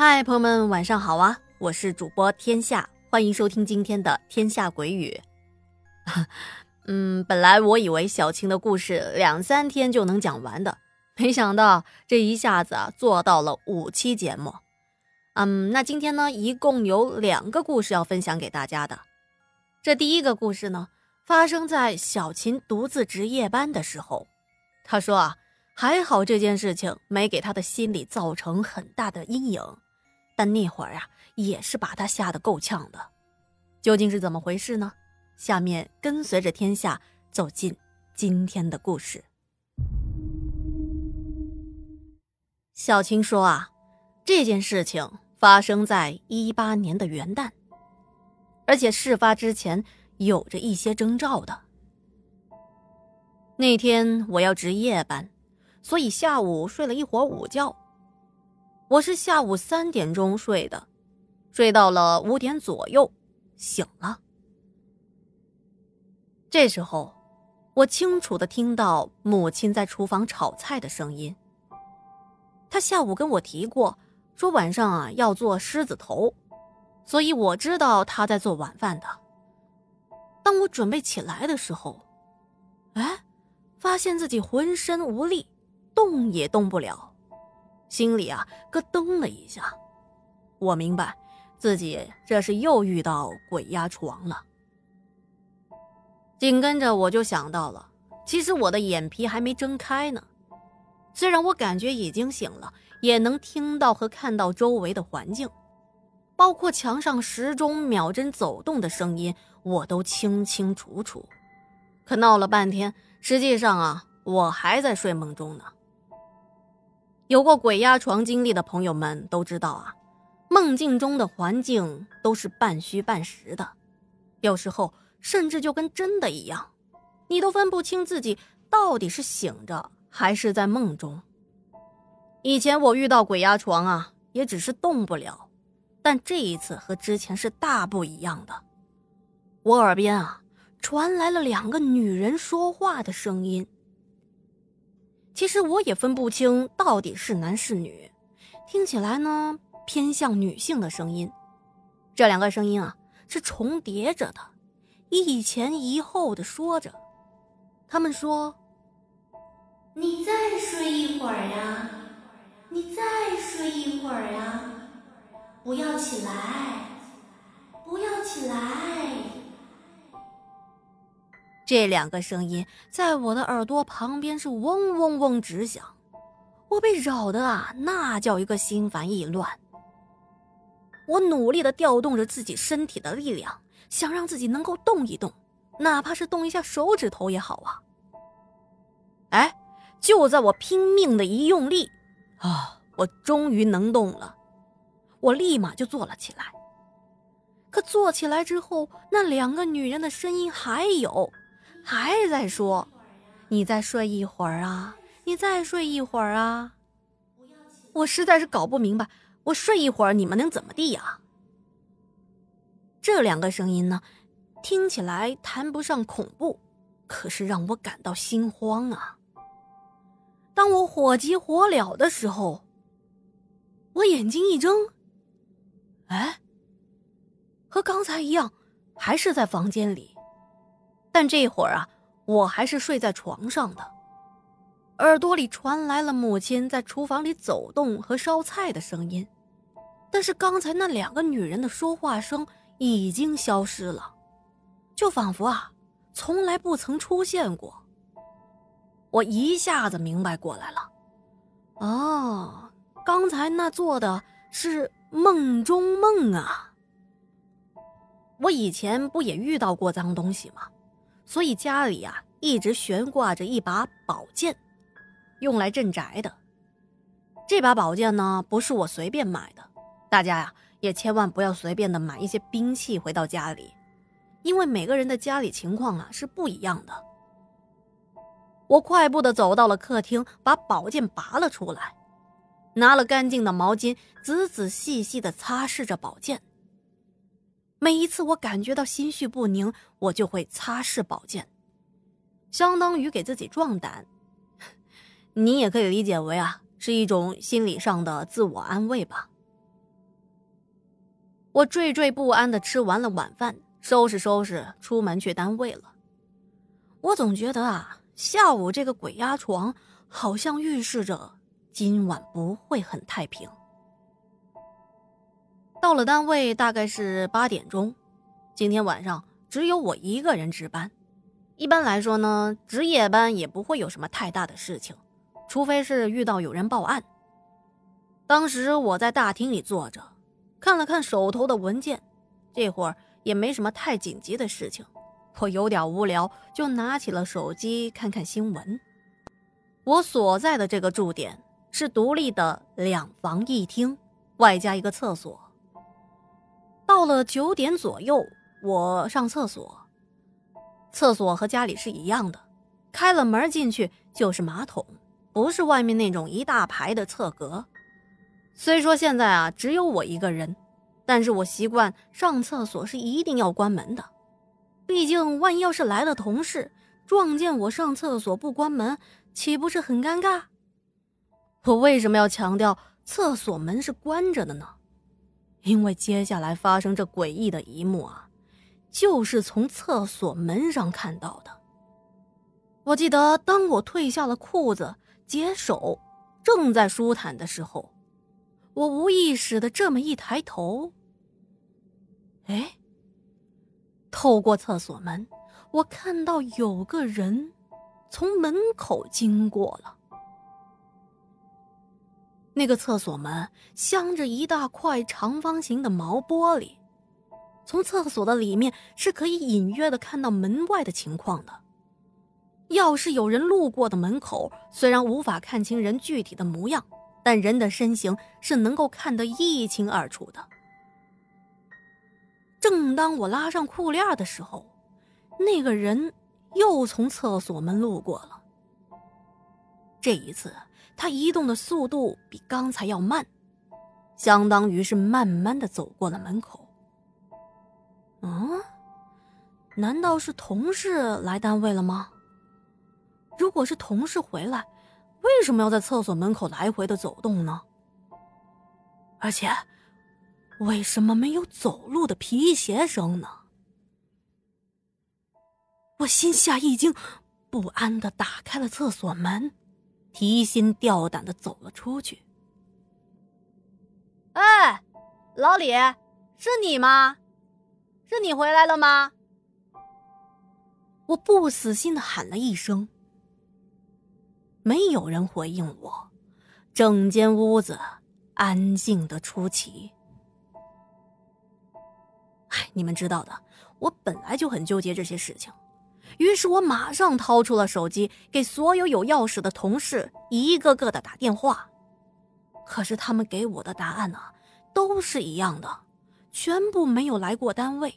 嗨，朋友们，晚上好啊！我是主播天下，欢迎收听今天的《天下鬼语》。嗯，本来我以为小青的故事两三天就能讲完的，没想到这一下子啊做到了五期节目。嗯，那今天呢，一共有两个故事要分享给大家的。这第一个故事呢，发生在小琴独自值夜班的时候。她说啊，还好这件事情没给她的心理造成很大的阴影。但那会儿啊，也是把他吓得够呛的。究竟是怎么回事呢？下面跟随着天下走进今天的故事。小青说啊，这件事情发生在一八年的元旦，而且事发之前有着一些征兆的。那天我要值夜班，所以下午睡了一会儿午觉。我是下午三点钟睡的，睡到了五点左右醒了。这时候，我清楚的听到母亲在厨房炒菜的声音。她下午跟我提过，说晚上啊要做狮子头，所以我知道她在做晚饭的。当我准备起来的时候，哎，发现自己浑身无力，动也动不了。心里啊咯噔了一下，我明白自己这是又遇到鬼压床了。紧跟着我就想到了，其实我的眼皮还没睁开呢。虽然我感觉已经醒了，也能听到和看到周围的环境，包括墙上时钟秒针走动的声音，我都清清楚楚。可闹了半天，实际上啊，我还在睡梦中呢。有过鬼压床经历的朋友们都知道啊，梦境中的环境都是半虚半实的，有时候甚至就跟真的一样，你都分不清自己到底是醒着还是在梦中。以前我遇到鬼压床啊，也只是动不了，但这一次和之前是大不一样的。我耳边啊传来了两个女人说话的声音。其实我也分不清到底是男是女，听起来呢偏向女性的声音。这两个声音啊是重叠着的，一前一后的说着。他们说：“你再睡一会儿呀，你再睡一会儿呀，不要起来，不要起来。”这两个声音在我的耳朵旁边是嗡嗡嗡直响，我被扰的啊，那叫一个心烦意乱。我努力的调动着自己身体的力量，想让自己能够动一动，哪怕是动一下手指头也好啊。哎，就在我拼命的一用力，啊，我终于能动了，我立马就坐了起来。可坐起来之后，那两个女人的声音还有。还在说，你再睡一会儿啊！你再睡一会儿啊！我实在是搞不明白，我睡一会儿你们能怎么地呀？这两个声音呢，听起来谈不上恐怖，可是让我感到心慌啊！当我火急火燎的时候，我眼睛一睁，哎，和刚才一样，还是在房间里。但这会儿啊，我还是睡在床上的，耳朵里传来了母亲在厨房里走动和烧菜的声音，但是刚才那两个女人的说话声已经消失了，就仿佛啊，从来不曾出现过。我一下子明白过来了，哦，刚才那做的是梦中梦啊！我以前不也遇到过脏东西吗？所以家里呀一直悬挂着一把宝剑，用来镇宅的。这把宝剑呢不是我随便买的，大家呀也千万不要随便的买一些兵器回到家里，因为每个人的家里情况啊是不一样的。我快步的走到了客厅，把宝剑拔了出来，拿了干净的毛巾，仔仔细细的擦拭着宝剑。每一次我感觉到心绪不宁，我就会擦拭宝剑，相当于给自己壮胆。你也可以理解为啊，是一种心理上的自我安慰吧。我惴惴不安的吃完了晚饭，收拾收拾出门去单位了。我总觉得啊，下午这个鬼压床好像预示着今晚不会很太平。到了单位大概是八点钟，今天晚上只有我一个人值班。一般来说呢，值夜班也不会有什么太大的事情，除非是遇到有人报案。当时我在大厅里坐着，看了看手头的文件，这会儿也没什么太紧急的事情，我有点无聊，就拿起了手机看看新闻。我所在的这个驻点是独立的两房一厅，外加一个厕所。到了九点左右，我上厕所。厕所和家里是一样的，开了门进去就是马桶，不是外面那种一大排的厕格。虽说现在啊只有我一个人，但是我习惯上厕所是一定要关门的，毕竟万一要是来了同事撞见我上厕所不关门，岂不是很尴尬？我为什么要强调厕所门是关着的呢？因为接下来发生这诡异的一幕啊。就是从厕所门上看到的。我记得，当我褪下了裤子，解手，正在舒坦的时候，我无意识的这么一抬头，哎，透过厕所门，我看到有个人从门口经过了。那个厕所门镶着一大块长方形的毛玻璃。从厕所的里面是可以隐约的看到门外的情况的。要是有人路过的门口，虽然无法看清人具体的模样，但人的身形是能够看得一清二楚的。正当我拉上裤链的时候，那个人又从厕所门路过了。这一次，他移动的速度比刚才要慢，相当于是慢慢的走过了门口。嗯，难道是同事来单位了吗？如果是同事回来，为什么要在厕所门口来回的走动呢？而且，为什么没有走路的皮鞋声呢？我心下一惊，不安的打开了厕所门，提心吊胆的走了出去。哎，老李，是你吗？是你回来了吗？我不死心的喊了一声，没有人回应我，整间屋子安静的出奇。哎，你们知道的，我本来就很纠结这些事情，于是我马上掏出了手机，给所有有钥匙的同事一个个的打电话，可是他们给我的答案呢，都是一样的。全部没有来过单位。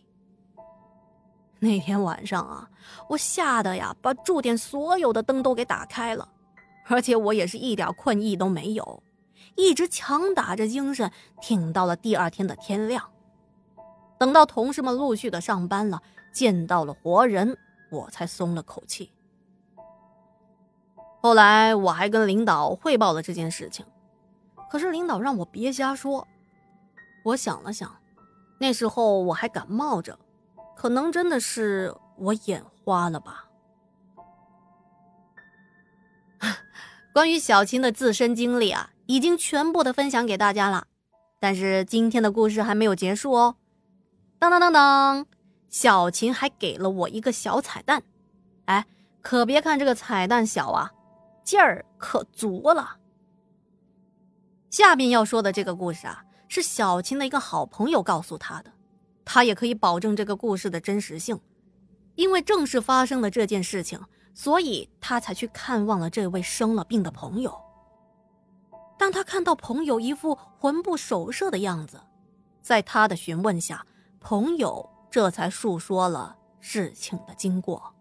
那天晚上啊，我吓得呀，把住店所有的灯都给打开了，而且我也是一点困意都没有，一直强打着精神挺到了第二天的天亮。等到同事们陆续的上班了，见到了活人，我才松了口气。后来我还跟领导汇报了这件事情，可是领导让我别瞎说。我想了想。那时候我还感冒着，可能真的是我眼花了吧。关于小琴的自身经历啊，已经全部的分享给大家了，但是今天的故事还没有结束哦。当当当当，小琴还给了我一个小彩蛋，哎，可别看这个彩蛋小啊，劲儿可足了。下面要说的这个故事啊。是小琴的一个好朋友告诉他的，他也可以保证这个故事的真实性，因为正是发生了这件事情，所以他才去看望了这位生了病的朋友。当他看到朋友一副魂不守舍的样子，在他的询问下，朋友这才述说了事情的经过。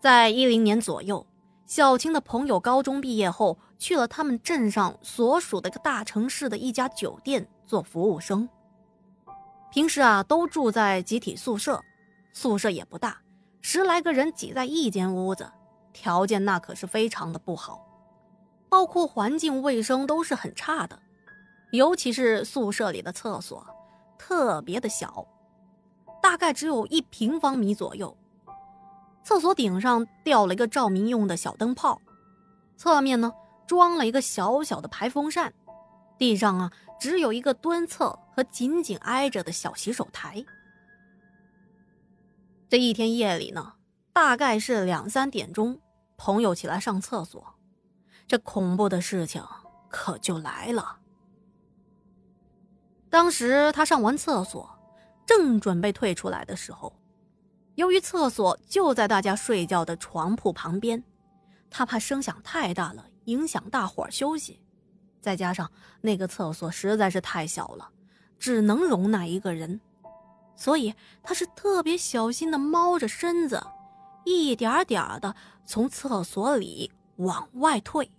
在一零年左右。小青的朋友高中毕业后去了他们镇上所属的一个大城市的一家酒店做服务生。平时啊都住在集体宿舍，宿舍也不大，十来个人挤在一间屋子，条件那可是非常的不好，包括环境卫生都是很差的，尤其是宿舍里的厕所，特别的小，大概只有一平方米左右。厕所顶上吊了一个照明用的小灯泡，侧面呢装了一个小小的排风扇，地上啊只有一个蹲厕和紧紧挨着的小洗手台。这一天夜里呢，大概是两三点钟，朋友起来上厕所，这恐怖的事情可就来了。当时他上完厕所，正准备退出来的时候。由于厕所就在大家睡觉的床铺旁边，他怕声响太大了影响大伙儿休息，再加上那个厕所实在是太小了，只能容纳一个人，所以他是特别小心的猫着身子，一点点的从厕所里往外退。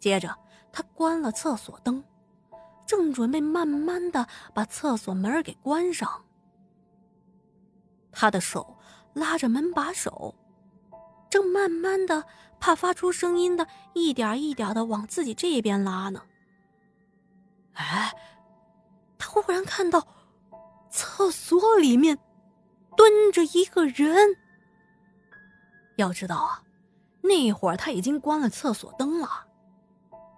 接着他关了厕所灯，正准备慢慢的把厕所门给关上。他的手拉着门把手，正慢慢的怕发出声音的，一点一点的往自己这边拉呢。哎，他忽然看到厕所里面蹲着一个人。要知道啊，那会儿他已经关了厕所灯了，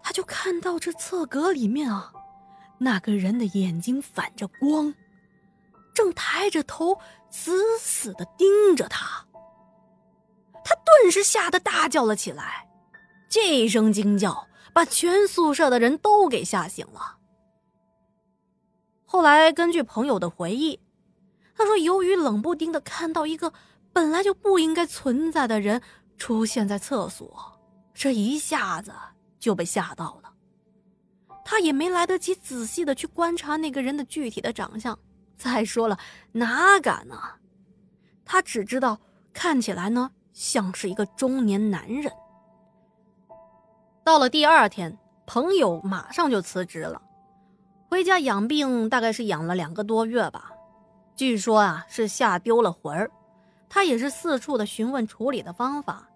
他就看到这厕格里面啊，那个人的眼睛反着光。正抬着头，死死的盯着他。他顿时吓得大叫了起来，这一声惊叫把全宿舍的人都给吓醒了。后来根据朋友的回忆，他说，由于冷不丁的看到一个本来就不应该存在的人出现在厕所，这一下子就被吓到了。他也没来得及仔细的去观察那个人的具体的长相。再说了，哪敢呢？他只知道看起来呢像是一个中年男人。到了第二天，朋友马上就辞职了，回家养病，大概是养了两个多月吧。据说啊是吓丢了魂儿，他也是四处的询问处理的方法。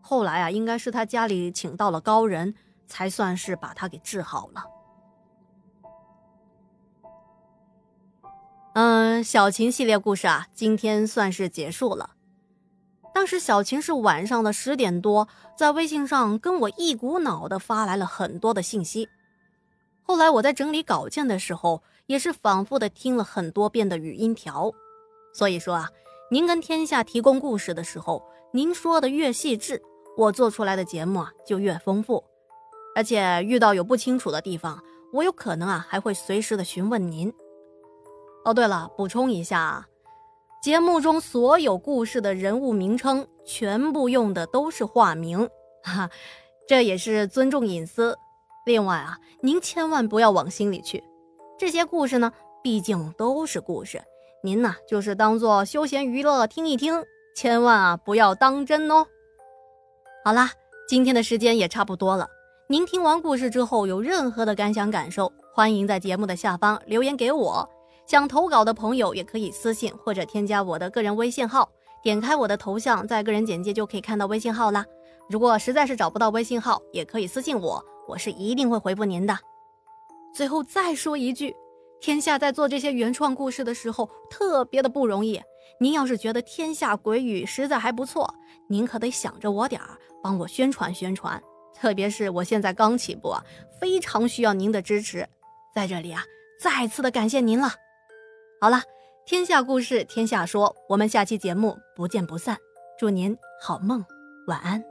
后来啊，应该是他家里请到了高人，才算是把他给治好了。嗯，小琴系列故事啊，今天算是结束了。当时小琴是晚上的十点多，在微信上跟我一股脑的发来了很多的信息。后来我在整理稿件的时候，也是反复的听了很多遍的语音条。所以说啊，您跟天下提供故事的时候，您说的越细致，我做出来的节目啊就越丰富。而且遇到有不清楚的地方，我有可能啊还会随时的询问您。哦，对了，补充一下啊，节目中所有故事的人物名称全部用的都是化名，哈，这也是尊重隐私。另外啊，您千万不要往心里去，这些故事呢，毕竟都是故事，您呢就是当做休闲娱乐听一听，千万啊不要当真哦。好啦，今天的时间也差不多了，您听完故事之后有任何的感想感受，欢迎在节目的下方留言给我。想投稿的朋友也可以私信或者添加我的个人微信号，点开我的头像，在个人简介就可以看到微信号啦。如果实在是找不到微信号，也可以私信我，我是一定会回复您的。最后再说一句，天下在做这些原创故事的时候特别的不容易。您要是觉得天下鬼语实在还不错，您可得想着我点儿，帮我宣传宣传。特别是我现在刚起步啊，非常需要您的支持。在这里啊，再次的感谢您了。好了，天下故事，天下说，我们下期节目不见不散。祝您好梦，晚安。